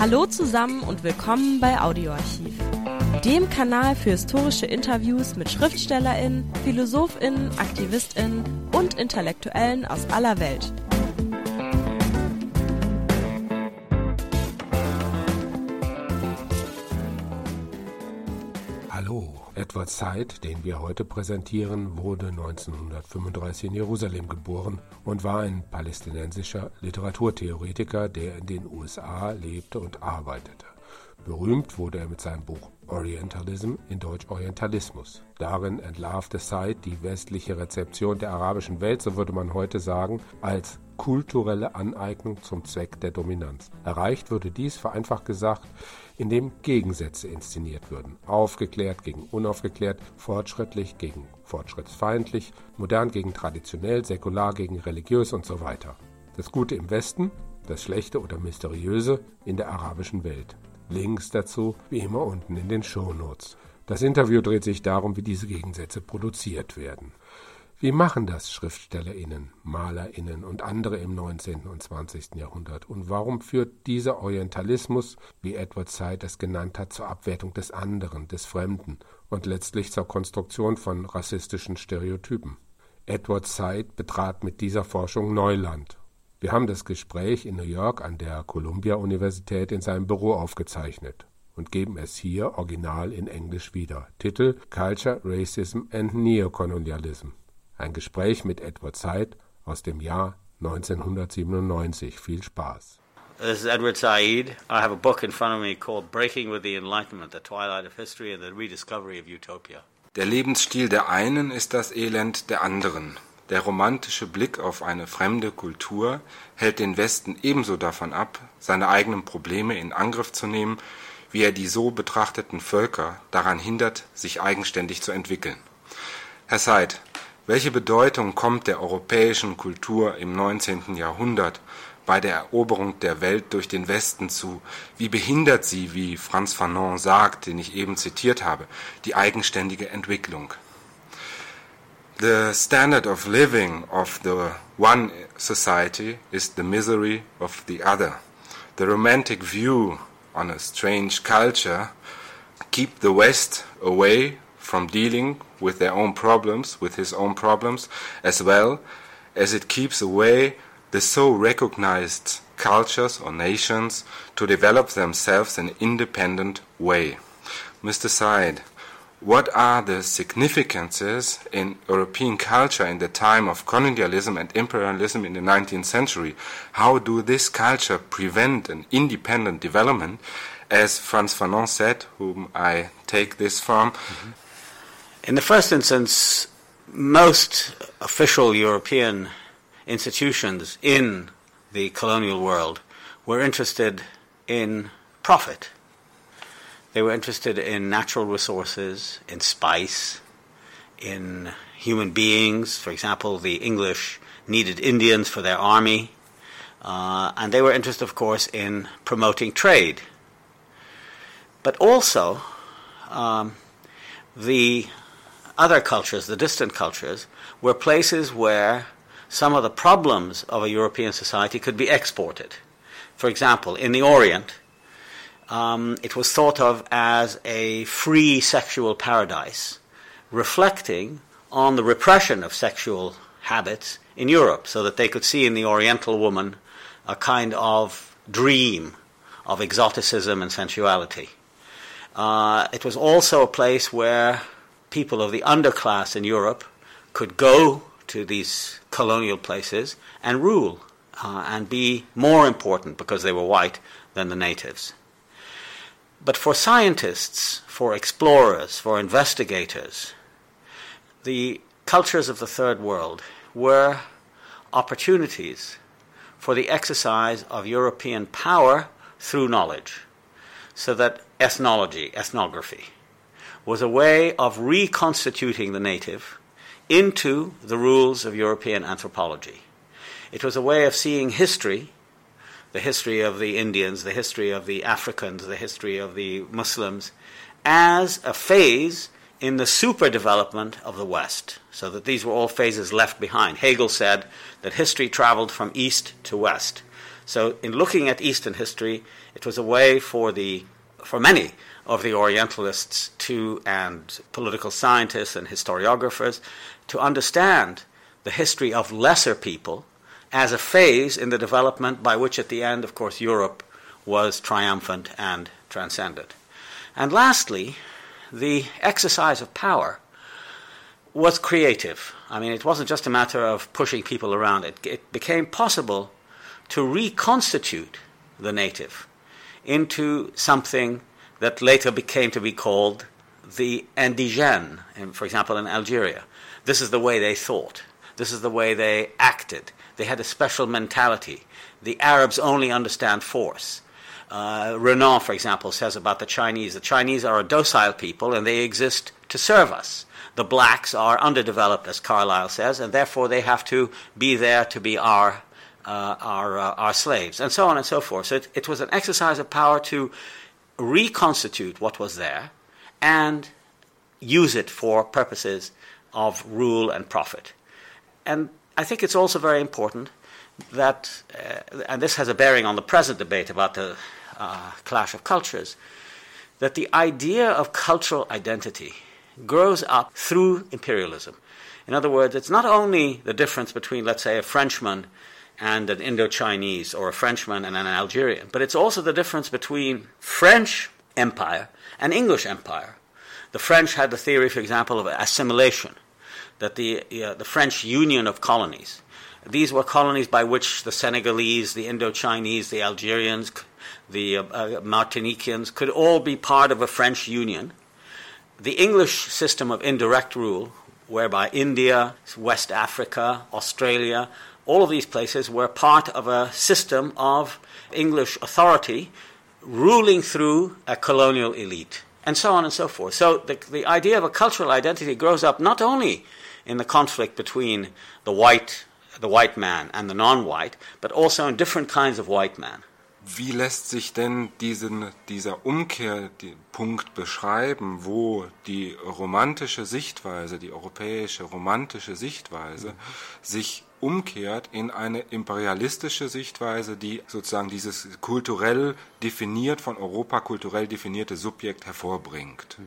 Hallo zusammen und willkommen bei Audioarchiv, dem Kanal für historische Interviews mit Schriftstellerinnen, Philosophinnen, Aktivistinnen und Intellektuellen aus aller Welt. Edward Said, den wir heute präsentieren, wurde 1935 in Jerusalem geboren und war ein palästinensischer Literaturtheoretiker, der in den USA lebte und arbeitete. Berühmt wurde er mit seinem Buch Orientalism in Deutsch Orientalismus. Darin entlarvte Said die westliche Rezeption der arabischen Welt, so würde man heute sagen, als kulturelle Aneignung zum Zweck der Dominanz. Erreicht würde dies, vereinfacht gesagt, indem Gegensätze inszeniert würden. Aufgeklärt gegen unaufgeklärt, fortschrittlich gegen fortschrittsfeindlich, modern gegen traditionell, säkular gegen religiös und so weiter. Das Gute im Westen, das Schlechte oder Mysteriöse in der arabischen Welt. Links dazu wie immer unten in den Shownotes. Das Interview dreht sich darum, wie diese Gegensätze produziert werden. Wie machen das SchriftstellerInnen, MalerInnen und andere im 19. und 20. Jahrhundert? Und warum führt dieser Orientalismus, wie Edward Said es genannt hat, zur Abwertung des anderen, des Fremden und letztlich zur Konstruktion von rassistischen Stereotypen? Edward Said betrat mit dieser Forschung Neuland. Wir haben das Gespräch in New York an der Columbia-Universität in seinem Büro aufgezeichnet und geben es hier original in Englisch wieder. Titel Culture, Racism and Neocolonialism. Ein Gespräch mit Edward Said aus dem Jahr 1997. Viel Spaß. This is Edward Said. I have a book in front of me called Breaking with the Enlightenment, the Twilight of History and the Rediscovery of Utopia. Der Lebensstil der einen ist das Elend der anderen. Der romantische Blick auf eine fremde Kultur hält den Westen ebenso davon ab, seine eigenen Probleme in Angriff zu nehmen, wie er die so betrachteten Völker daran hindert, sich eigenständig zu entwickeln. Herr Seid, welche Bedeutung kommt der europäischen Kultur im 19. Jahrhundert bei der Eroberung der Welt durch den Westen zu? Wie behindert sie, wie Franz Fanon sagt, den ich eben zitiert habe, die eigenständige Entwicklung? The standard of living of the one society is the misery of the other. The romantic view on a strange culture keep the West away from dealing with their own problems, with his own problems, as well as it keeps away the so recognized cultures or nations to develop themselves in an independent way. Mr. Said, what are the significances in European culture in the time of colonialism and imperialism in the 19th century? How do this culture prevent an independent development? As Frantz Fanon said, whom I take this from, mm-hmm. In the first instance, most official European institutions in the colonial world were interested in profit. They were interested in natural resources, in spice, in human beings. For example, the English needed Indians for their army. Uh, and they were interested, of course, in promoting trade. But also, um, the other cultures, the distant cultures, were places where some of the problems of a European society could be exported. For example, in the Orient, um, it was thought of as a free sexual paradise, reflecting on the repression of sexual habits in Europe, so that they could see in the Oriental woman a kind of dream of exoticism and sensuality. Uh, it was also a place where people of the underclass in Europe could go to these colonial places and rule uh, and be more important because they were white than the natives. But for scientists, for explorers, for investigators, the cultures of the third world were opportunities for the exercise of European power through knowledge. So that ethnology, ethnography, was a way of reconstituting the native into the rules of European anthropology. It was a way of seeing history, the history of the Indians, the history of the Africans, the history of the Muslims, as a phase in the super development of the West, so that these were all phases left behind. Hegel said that history traveled from east to west. So, in looking at Eastern history, it was a way for the for many of the Orientalists to and political scientists and historiographers to understand the history of lesser people as a phase in the development by which, at the end, of course, Europe was triumphant and transcended. And lastly, the exercise of power was creative. I mean, it wasn't just a matter of pushing people around, it, it became possible to reconstitute the native into something that later became to be called the indigène, for example, in Algeria. This is the way they thought. This is the way they acted. They had a special mentality. The Arabs only understand force. Uh, Renan, for example, says about the Chinese the Chinese are a docile people and they exist to serve us. The blacks are underdeveloped, as Carlyle says, and therefore they have to be there to be our, uh, our, uh, our slaves, and so on and so forth. So it, it was an exercise of power to reconstitute what was there and use it for purposes of rule and profit. And I think it's also very important that, uh, and this has a bearing on the present debate about the uh, clash of cultures, that the idea of cultural identity grows up through imperialism. In other words, it's not only the difference between, let's say, a Frenchman and an Indo Chinese or a Frenchman and an Algerian, but it's also the difference between French empire and English empire. The French had the theory, for example, of assimilation, that the, uh, the French Union of Colonies, these were colonies by which the Senegalese, the Indo Chinese, the Algerians, the uh, uh, Martiniquans could all be part of a French union. The English system of indirect rule, whereby India, West Africa, Australia, all of these places were part of a system of English authority ruling through a colonial elite, and so on and so forth. So the, the idea of a cultural identity grows up not only in the conflict between the white, the white man and the non-white, but also in different kinds of white man. Wie lässt sich denn diesen, dieser Umkehrpunkt beschreiben, wo die romantische Sichtweise, die europäische romantische Sichtweise, mhm. sich umkehrt in eine imperialistische Sichtweise, die sozusagen dieses kulturell definiert, von Europa kulturell definierte Subjekt hervorbringt.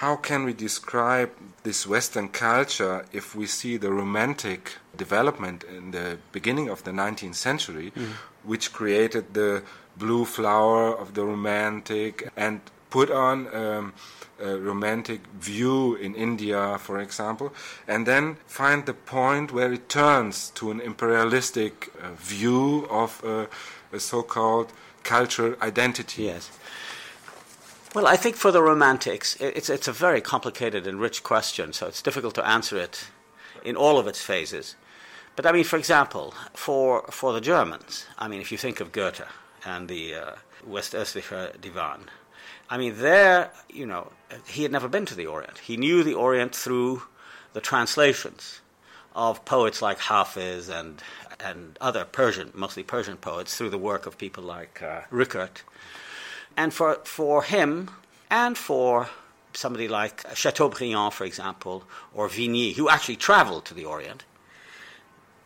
How can we describe this Western culture if we see the romantic development in the beginning of the 19th century, mm. which created the blue flower of the romantic and put on um, a romantic view in India, for example, and then find the point where it turns to an imperialistic uh, view of uh, a so-called cultural identity. Yes. Well, I think for the romantics, it's, it's a very complicated and rich question, so it's difficult to answer it in all of its phases. But I mean, for example, for, for the Germans, I mean, if you think of Goethe and the uh, Westöstlicher Divan, I mean, there, you know, he had never been to the Orient. He knew the Orient through the translations of poets like Hafiz and, and other Persian, mostly Persian poets, through the work of people like uh, Rückert. And for, for him, and for somebody like Chateaubriand, for example, or Vigny, who actually traveled to the Orient,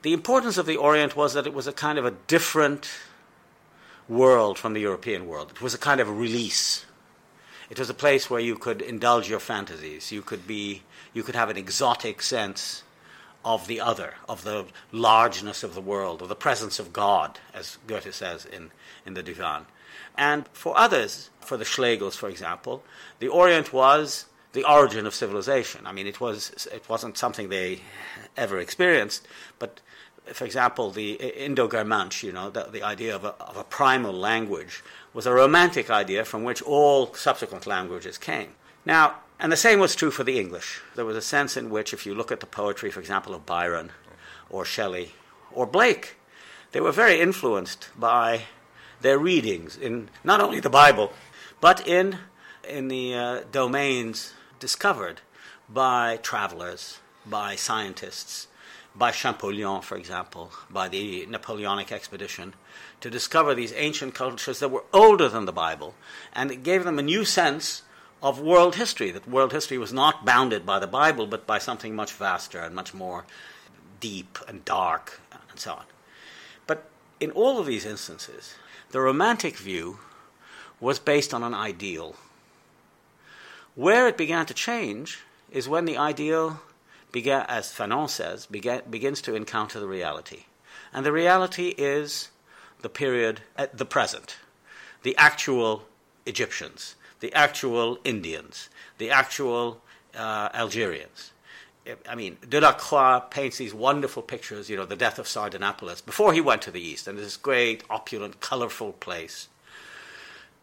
the importance of the Orient was that it was a kind of a different world from the European world. It was a kind of release it was a place where you could indulge your fantasies. You could be, you could have an exotic sense of the other, of the largeness of the world, of the presence of God, as Goethe says in, in the Divan. And for others, for the Schlegels, for example, the Orient was the origin of civilization. I mean, it was it wasn't something they ever experienced, but for example, the Indo-Germansch, you know, the, the idea of a, of a primal language was a romantic idea from which all subsequent languages came. Now, and the same was true for the English. There was a sense in which, if you look at the poetry, for example, of Byron or Shelley or Blake, they were very influenced by their readings in not only the Bible, but in, in the uh, domains discovered by travelers, by scientists, by Champollion, for example, by the Napoleonic expedition, to discover these ancient cultures that were older than the Bible. And it gave them a new sense of world history, that world history was not bounded by the Bible, but by something much vaster and much more deep and dark and so on. But in all of these instances, the Romantic view was based on an ideal. Where it began to change is when the ideal began, as Fanon says, begins to encounter the reality. And the reality is the period at the present, the actual Egyptians, the actual Indians, the actual uh, Algerians. I mean, Delacroix paints these wonderful pictures, you know, the death of Sardanapalus, before he went to the East, and this great, opulent, colorful place.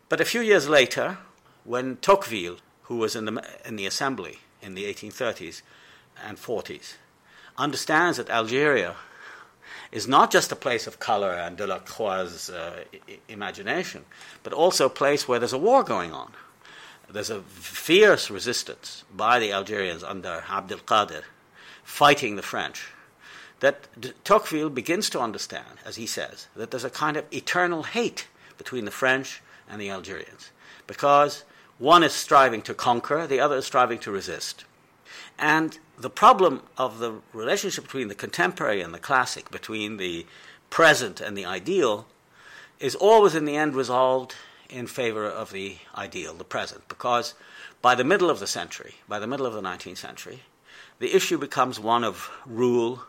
But a few years later, when Tocqueville, who was in the, in the assembly in the 1830s and 40s, understands that Algeria is not just a place of color and Delacroix's uh, I- imagination, but also a place where there's a war going on. There's a fierce resistance by the Algerians under Abdel Qadir fighting the French. That D- Tocqueville begins to understand, as he says, that there's a kind of eternal hate between the French and the Algerians because one is striving to conquer, the other is striving to resist. And the problem of the relationship between the contemporary and the classic, between the present and the ideal, is always in the end resolved in favor of the ideal, the present, because by the middle of the century, by the middle of the 19th century, the issue becomes one of rule,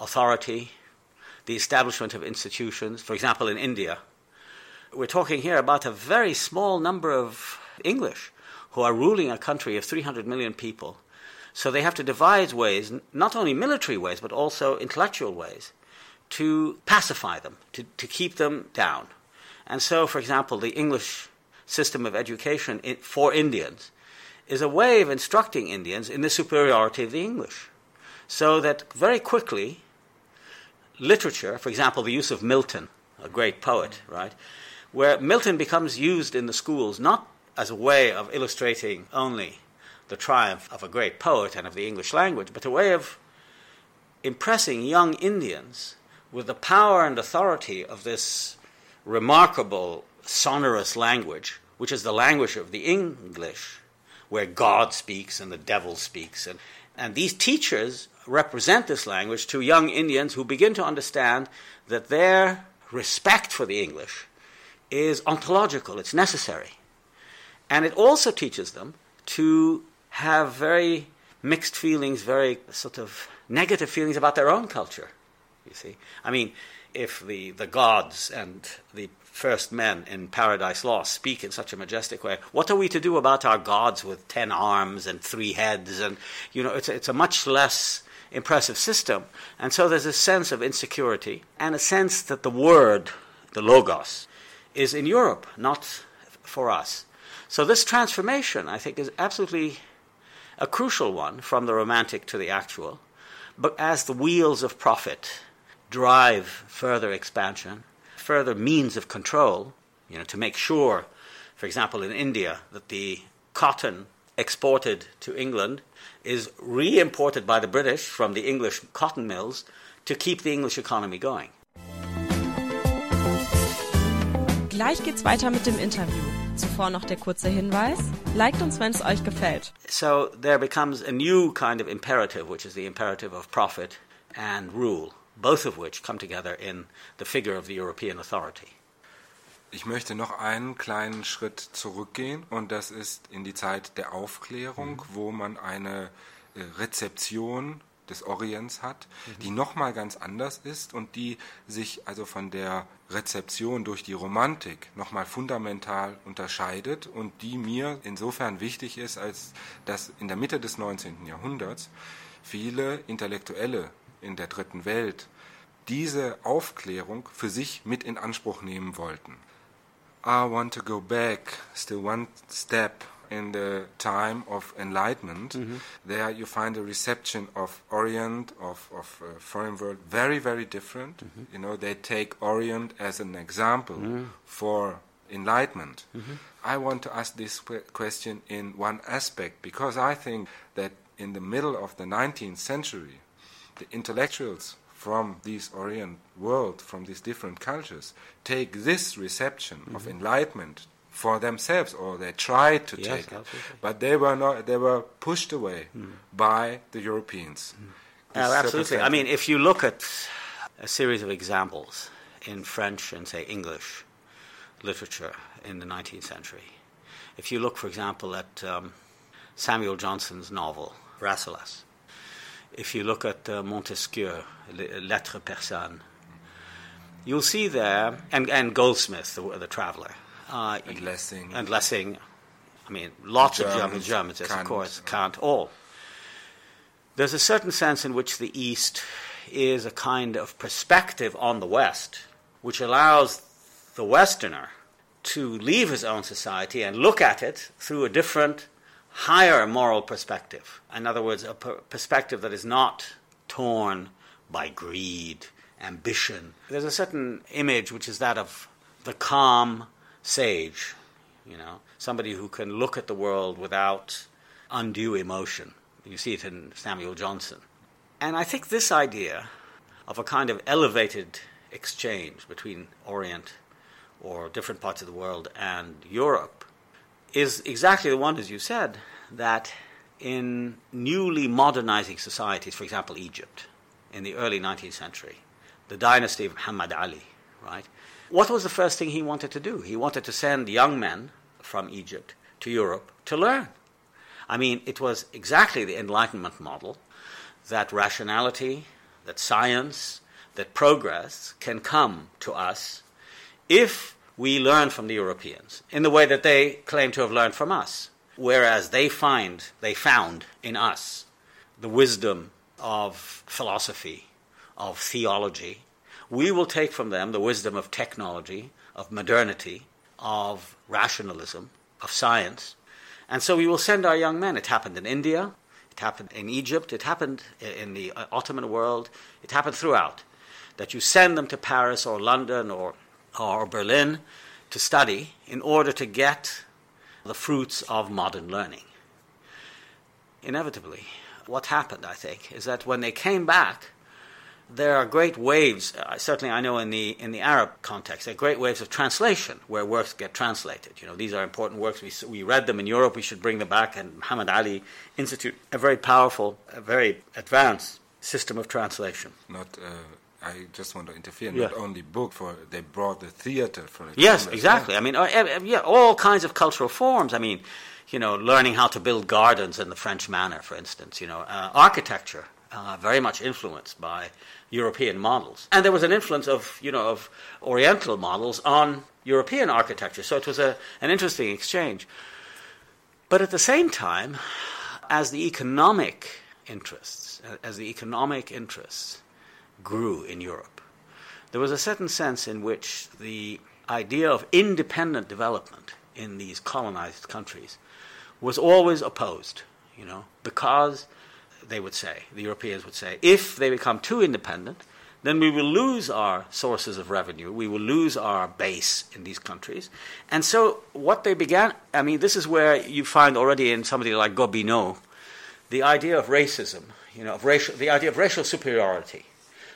authority, the establishment of institutions. For example, in India, we're talking here about a very small number of English who are ruling a country of 300 million people. So they have to devise ways, not only military ways, but also intellectual ways, to pacify them, to, to keep them down. And so, for example, the English system of education for Indians is a way of instructing Indians in the superiority of the English. So that very quickly, literature, for example, the use of Milton, a great poet, right, where Milton becomes used in the schools not as a way of illustrating only the triumph of a great poet and of the English language, but a way of impressing young Indians with the power and authority of this remarkable sonorous language, which is the language of the English, where God speaks and the devil speaks. And, and these teachers represent this language to young Indians who begin to understand that their respect for the English is ontological, it's necessary. And it also teaches them to have very mixed feelings, very sort of negative feelings about their own culture. You see? I mean, if the, the gods and the first men in Paradise Lost speak in such a majestic way, what are we to do about our gods with ten arms and three heads? And, you know, it's a, it's a much less impressive system. And so there's a sense of insecurity and a sense that the word, the logos, is in Europe, not for us. So this transformation, I think, is absolutely a crucial one from the romantic to the actual. But as the wheels of profit drive further expansion, further means of control, you know, to make sure, for example, in India, that the cotton exported to England is re-imported by the British from the English cotton mills to keep the English economy going. Gleich geht's weiter mit dem Interview. Zuvor noch der kurze Hinweis. Liked uns, wenn es euch gefällt. So there becomes a new kind of imperative, which is the imperative of profit and rule, both of which come together in the figure of the European authority. Ich möchte noch einen kleinen Schritt zurückgehen und das ist in die Zeit der Aufklärung, wo man eine äh, Rezeption des Orients hat, die nochmal ganz anders ist und die sich also von der Rezeption durch die Romantik nochmal fundamental unterscheidet und die mir insofern wichtig ist, als dass in der Mitte des 19. Jahrhunderts viele Intellektuelle in der dritten Welt diese Aufklärung für sich mit in Anspruch nehmen wollten. I want to go back still one step in the time of enlightenment. Mm-hmm. There you find a reception of Orient, of, of uh, foreign world, very, very different. Mm-hmm. You know, they take Orient as an example mm. for enlightenment. Mm-hmm. I want to ask this que- question in one aspect because I think that in the middle of the 19th century, the intellectuals from this Orient world, from these different cultures, take this reception of enlightenment for themselves, or they tried to Yes, take it, absolutely. but they were not. They were pushed away by the Europeans. This Oh, absolutely. I mean, if you look at a series of examples in French and, say, English literature in the 19th century. If you look, for example, at um, Samuel Johnson's novel, Rasselas, if you look at uh, Montesquieu, Lettres persanes, you'll see there, and, and Goldsmith, the, the traveler, uh, and Lessing, and Lessing. I mean, lots Germans, of German Germans, yes, of course, Kant, all. There's a certain sense in which the East is a kind of perspective on the West, which allows the Westerner to leave his own society and look at it through a different, higher moral perspective. In other words, a per- perspective that is not torn by greed, ambition. There's a certain image which is that of the calm sage, you know, somebody who can look at the world without undue emotion. You see it in Samuel Johnson. And I think this idea of a kind of elevated exchange between Orient or different parts of the world and Europe is exactly the one, as you said, that in newly modernizing societies, for example, Egypt, in the early 19th century, the dynasty of Muhammad Ali, right? What was the first thing he wanted to do? He wanted to send young men from Egypt to Europe to learn. I mean, it was exactly the Enlightenment model that rationality, that science, that progress can come to us if we learn from the Europeans in the way that they claim to have learned from us, whereas they find they found in us the wisdom of philosophy, of theology, we will take from them the wisdom of technology, of modernity, of rationalism, of science. And so we will send our young men. It happened in India, it happened in Egypt, it happened in the uh, Ottoman world, it happened throughout. That you send them to Paris or London or or Berlin to study in order to get the fruits of modern learning. Inevitably, what happened, I think, is that when they came back, there are great waves. Uh, certainly, I know in the in the Arab context, there are great waves of translation where works get translated. You know, these are important works. We we read them in Europe. We should bring them back. And Muhammad Ali Institute, a very powerful, a very advanced system of translation. Not uh, I just want to interfere. Yeah. Not only book for they brought the theater for it. Yes, exactly. Well. I mean, uh, yeah, all kinds of cultural forms. I mean, you know, learning how to build gardens in the French manner, for instance. You know, uh, architecture uh, very much influenced by European models, and there was an influence of you know of Oriental models on European architecture. So it was a, an interesting exchange. But at the same time, as the economic interests, as the economic interests grew in Europe. There was a certain sense in which the idea of independent development in these colonized countries was always opposed, you know, because they would say, the Europeans would say, if they become too independent, then we will lose our sources of revenue. We will lose our base in these countries. And so, what they began, I mean, this is where you find already in somebody like Gobineau the idea of racism, you know, of racial, the idea of racial superiority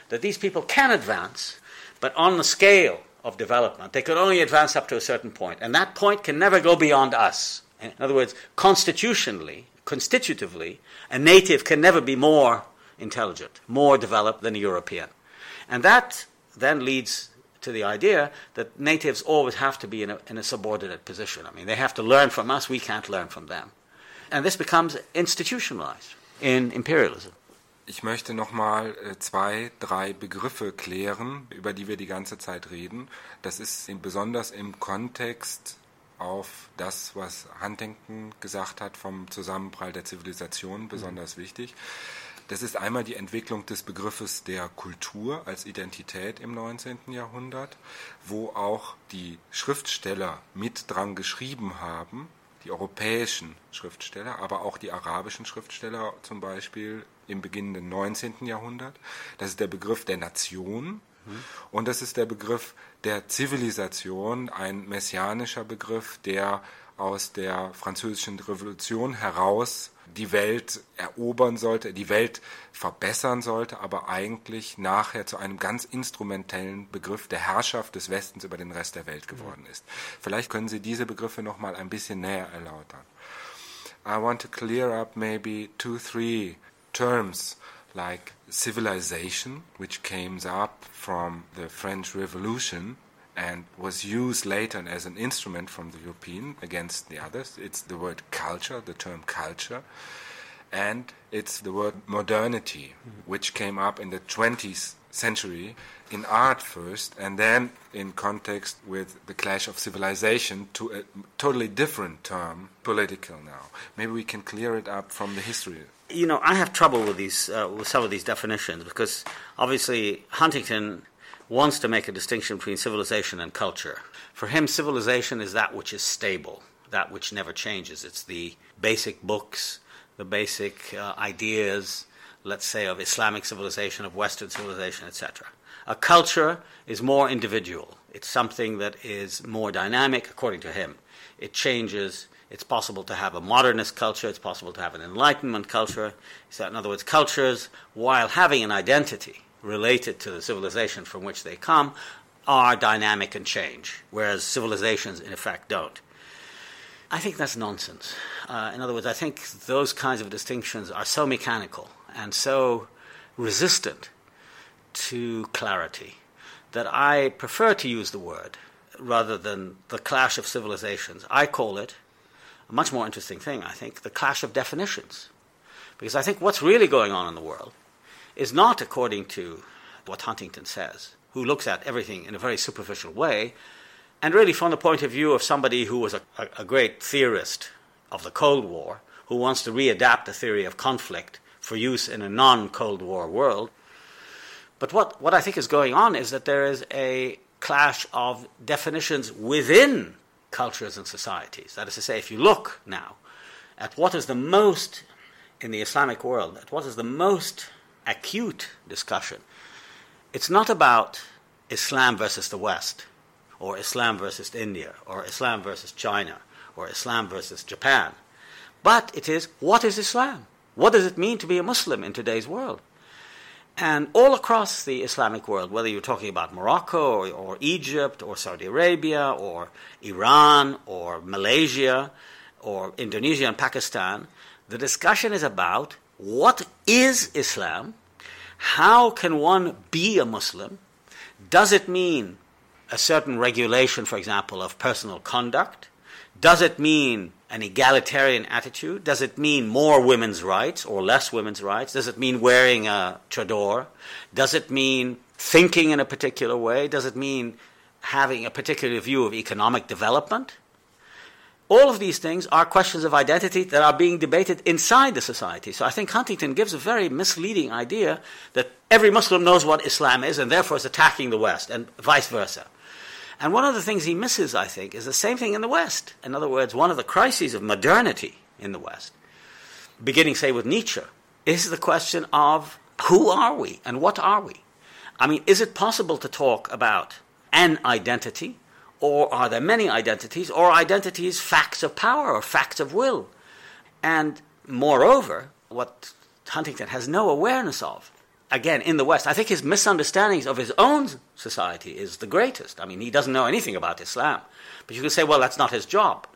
that these people can advance, but on the scale of development, they can only advance up to a certain point, and that point can never go beyond us. In other words, constitutionally, constitutively, a native can never be more intelligent, more developed than a European. And that then leads to the idea that natives always have to be in a, in a subordinate position. I mean, they have to learn from us, we can't learn from them. And this becomes institutionalized in imperialism. Ich möchte nochmal äh, zwei, drei Begriffe klären, über die wir die ganze Zeit reden. Das ist besonders im Kontext auf das, was Huntington gesagt hat vom Zusammenprall der Zivilisation, besonders mhm. wichtig. Das ist einmal die Entwicklung des Begriffes der Kultur als Identität im 19. Jahrhundert, wo auch die Schriftsteller mit dran geschrieben haben, die europäischen Schriftsteller, aber auch die arabischen Schriftsteller zum Beispiel im beginnenden 19. Jahrhundert. Das ist der Begriff der Nation mhm. und das ist der Begriff der Zivilisation, ein messianischer Begriff, der aus der französischen Revolution heraus die Welt erobern sollte, die Welt verbessern sollte, aber eigentlich nachher zu einem ganz instrumentellen Begriff der Herrschaft des Westens über den Rest der Welt geworden ist. Vielleicht können Sie diese Begriffe noch mal ein bisschen näher erläutern. I want to clear up maybe two, three terms like civilization, which came up from the French Revolution and was used later as an instrument from the European against the others. It's the word culture, the term culture, and it's the word modernity, mm-hmm. which came up in the 20th century in art first, and then in context with the clash of civilization to a totally different term, political now. Maybe we can clear it up from the history. You know, I have trouble with these, uh, with some of these definitions because obviously Huntington wants to make a distinction between civilization and culture. For him, civilization is that which is stable, that which never changes. It's the basic books, the basic uh, ideas, let's say, of Islamic civilization, of Western civilization, etc. A culture is more individual. It's something that is more dynamic, according to him. It changes. It's possible to have a modernist culture. It's possible to have an Enlightenment culture. So, in other words, cultures, while having an identity, related to the civilization from which they come are dynamic and change, whereas civilizations, in effect, don't. I think that's nonsense. Uh, in other words, I think those kinds of distinctions are so mechanical and so resistant to clarity that I prefer to use the word rather than the clash of civilizations. I call it a much more interesting thing, I think, the clash of definitions. Because I think what's really going on in the world is not according to what Huntington says, who looks at everything in a very superficial way, and really from the point of view of somebody who was a, a, great theorist of the Cold War, who wants to readapt the theory of conflict for use in a non Cold War world. But what, what I think is going on is that there is a clash of definitions within cultures and societies. That is to say, if you look now at what is the most in the Islamic world, at what is the most acute discussion. It's not about Islam versus the West, or Islam versus India, or Islam versus China, or Islam versus Japan. But it is what is Islam? What does it mean to be a Muslim in today's world? And all across the Islamic world, whether you're talking about Morocco or, or, Egypt or Saudi Arabia or Iran or Malaysia or Indonesia and Pakistan, the discussion is about what is Islam? How can one be a Muslim? Does it mean a certain regulation, for example, of personal conduct? Does it mean an egalitarian attitude? Does it mean more women's rights or less women's rights? Does it mean wearing a chador? Does it mean thinking in a particular way? Does it mean having a particular view of economic development? All of these things are questions of identity that are being debated inside the society. So I think Huntington gives a very misleading idea that every Muslim knows what Islam is and therefore is attacking the West, and vice versa. And one of the things he misses, I think, is the same thing in the West. In other words, one of the crises of modernity in the West, beginning, say, with Nietzsche, is the question of who are we and what are we? I mean, is it possible to talk about an identity or are there many identities, or identities facts of power or facts of will? And moreover, what Huntington has no awareness of, again, in the West, I think his misunderstandings of his own society is the greatest. I mean, he doesn't know anything about Islam. But you can say, well, that's not his job.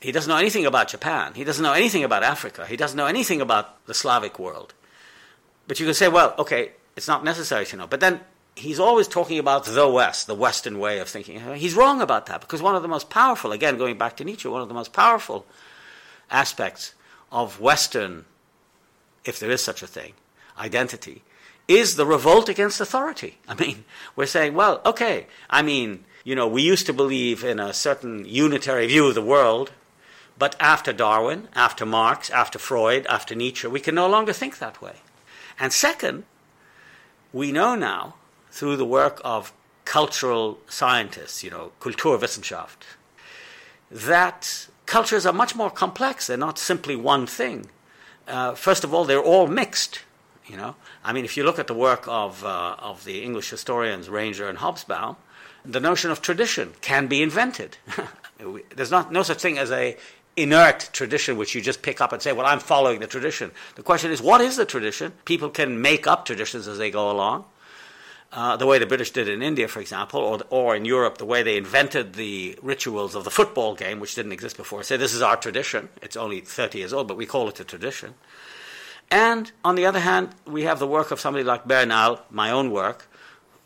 He doesn't know anything about Japan. He doesn't know anything about Africa. He doesn't know anything about the Slavic world. But you can say, well, okay, it's not necessary to know. But then he's always talking about the West, the Western way of thinking. He's wrong about that because one of the most powerful, again, going back to Nietzsche, one of the most powerful aspects of Western, if there is such a thing, identity, is the revolt against authority. I mean, we're saying, well, okay, I mean, you know, we used to believe in a certain unitary view of the world, but after Darwin, after Marx, after Freud, after Nietzsche, we can no longer think that way. And second, we know now through the work of cultural scientists, you know, Kulturwissenschaft, that cultures are much more complex. They're not simply one thing. Uh, first of all, they're all mixed. You know, I mean, if you look at the work of uh, of the English historians Ranger and Hobsbawm, the notion of tradition can be invented. There's not no such thing as a inert tradition which you just pick up and say, "Well, I'm following the tradition." The question is, what is the tradition? People can make up traditions as they go along uh, the way the British did in India, for example, or, or in Europe, the way they invented the rituals of the football game, which didn't exist before. Say, this is our tradition. It's only 30 years old, but we call it a tradition. And on the other hand, we have the work of somebody like Bernal, my own work,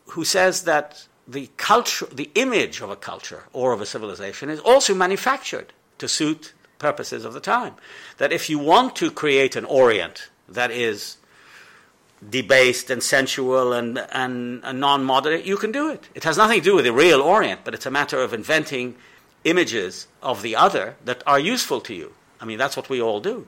who says that the culture, the image of a culture or of a civilization is also manufactured to suit purposes of the time. That if you want to create an Orient that is debased and sensual and, and, and non moderate, you can do it. It has nothing to do with the real Orient, but it's a matter of inventing images of the other that are useful to you. I mean, that's what we all do.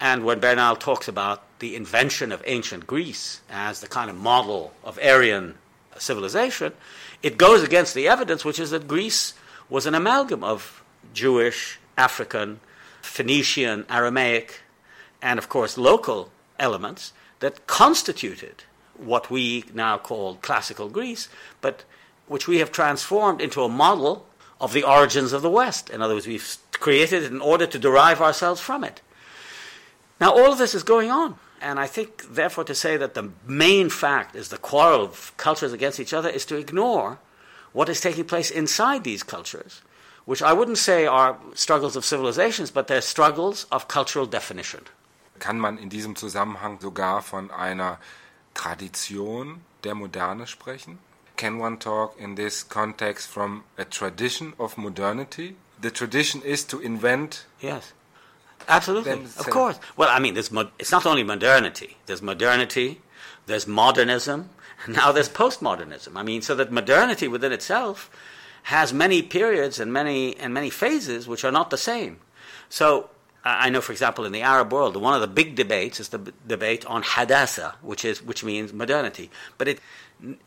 And when Bernal talks about the invention of ancient Greece as the kind of model of Aryan civilization, it goes against the evidence, which is that Greece was an amalgam of Jewish, African, Phoenician, Aramaic, and of course local elements that constituted what we now call classical Greece, but which we have transformed into a model of the origins of the West. In other words, we've created it in order to derive ourselves from it. Now, all of this is going on. And I think, therefore, to say that the main fact is the quarrel of cultures against each other is to ignore what is taking place inside these cultures, which I wouldn't say are struggles of civilizations, but they're struggles of cultural definition. Kann man in diesem Zusammenhang sogar von einer Tradition der Moderne sprechen? Can one talk in this context from a tradition of modernity? The tradition is to invent Yes. Absolutely, of course. Well, I mean, mo- it's not only modernity. There's modernity, there's modernism, and now there's postmodernism. I mean, so that modernity within itself has many periods and many and many phases which are not the same. So I know, for example, in the Arab world, one of the big debates is the b- debate on hadatha, which is which means modernity. But it,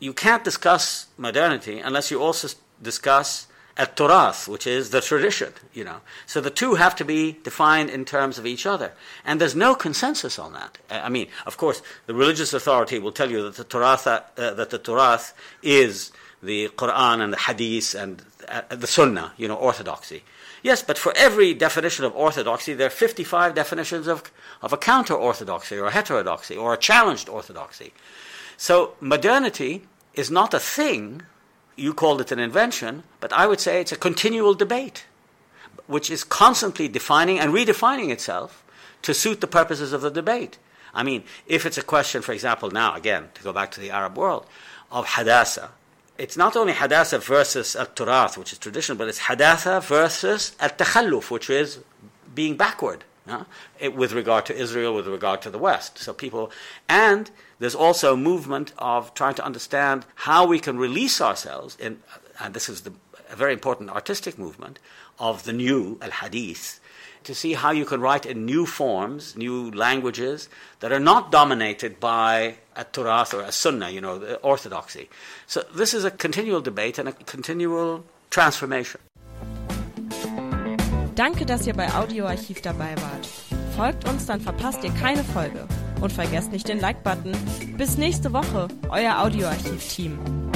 you can't discuss modernity unless you also discuss at turath, which is the tradition, you know. So the two have to be defined in terms of each other. And there's no consensus on that. I mean, of course, the religious authority will tell you that the turath, uh, that the turath is the Quran and the Hadith and uh, the Sunnah, you know, orthodoxy. Yes, but for every definition of orthodoxy, there are 55 definitions of, of a counter orthodoxy or a heterodoxy or a challenged orthodoxy. So modernity is not a thing you called it an invention, but I would say it's a continual debate, which is constantly defining and redefining itself to suit the purposes of the debate. I mean, if it's a question, for example, now, again, to go back to the Arab world, of hadasa, it's not only hadasa versus al turath, which is tradition, but it's hadasa versus al takhalluf, which is being backward it, with regard to Israel, with regard to the West. So people, and there's also a movement of trying to understand how we can release ourselves, in, and this is the, a very important artistic movement of the new al hadith, to see how you can write in new forms, new languages that are not dominated by a Turath or a Sunnah, you know, orthodoxy. So this is a continual debate and a continual transformation. Danke, dass ihr bei Audioarchiv dabei wart. Folgt uns, dann verpasst ihr keine Folge. Und vergesst nicht den Like-Button. Bis nächste Woche, euer Audioarchiv-Team.